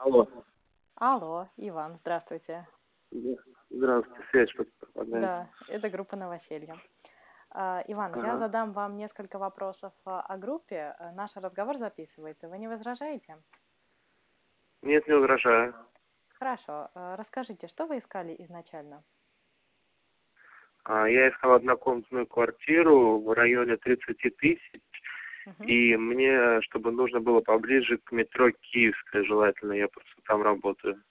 Алло. Алло, Иван, здравствуйте. Здравствуйте, связь что-то пропадает. Да, это группа «Новоселье». А, Иван, я Ага. задам вам несколько вопросов а, о группе. Э, Наш разговор записывается. Вы не возражаете? Нет, не возражаю. Хорошо. Расскажите, что вы искали изначально? А, Я искал однокомнатную квартиру в районе 30 тысяч, И мне, чтобы нужно было поближе к метро Киевская, желательно, я просто там работаю.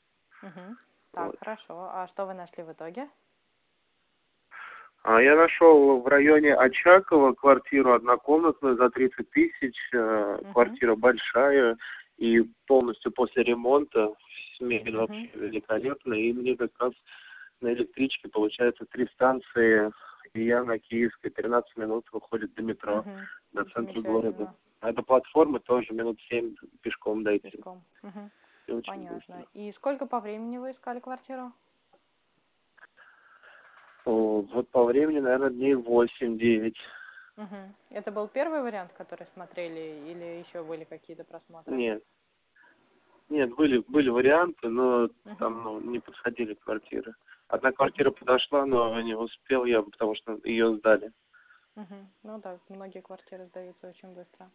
Так, Вот. хорошо. А что вы нашли в итоге? А Я нашел в районе Очакова квартиру однокомнатную за 30 тысяч, Мгм. квартира большая и полностью после ремонта, мебель Мгм. вообще великолепная, и мне как раз на электричке получается три станции, и я на Киевской 13 минут выходит до метро, Мгм. до центра города. А до платформы тоже минут семь пешком дойти. Пешком. Мгм. И очень Понятно. быстро. И сколько по времени вы искали квартиру? О, Вот по времени, наверное, дней 8-9. Мгм. Это был первый вариант, который смотрели, или еще были какие-то просмотры? Нет. Нет, были, были варианты, но Мгм. там ну, не подходили квартиры. Одна квартира подошла, но не успел я, потому что ее сдали. Мгм. Ну да, многие квартиры сдаются очень быстро.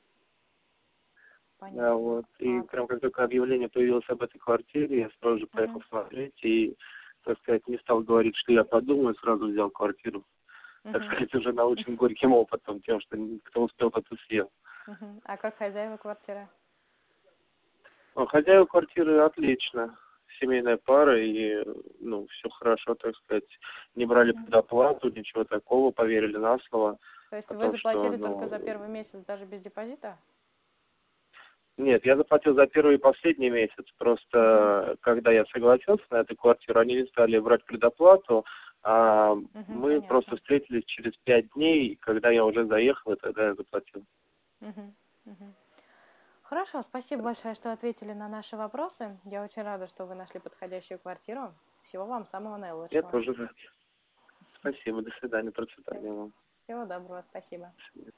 Да, Понятно. вот. И А, прям как только объявление появилось об этой квартире, я сразу же поехал Мгм. смотреть и, так сказать, не стал говорить, что я подумаю, сразу взял квартиру. Так мгм. сказать, уже научен горьким опытом, тем, что кто успел, тот и съел. Мгм. А как хозяева квартиры? Ну, хозяева квартиры отлично. Семейная пара, и, ну, все хорошо, так сказать. Не брали Мгм. предоплату, ничего такого, поверили на слово. То есть вы том, что, заплатили ну, только за первый месяц даже без депозита? Нет, я заплатил за первый и последний месяц. Просто, когда я согласился на эту квартиру, они не стали брать предоплату, а мы понятно. просто встретились через пять дней, когда я уже заехал, и тогда я заплатил. Мгм. Мгм. Хорошо, спасибо большое, что ответили на наши вопросы. Я очень рада, что вы нашли подходящую квартиру. Всего вам самого Я наилучшего. тоже рад. Спасибо, до свидания, процветания вам. Всего доброго, спасибо. До свидания.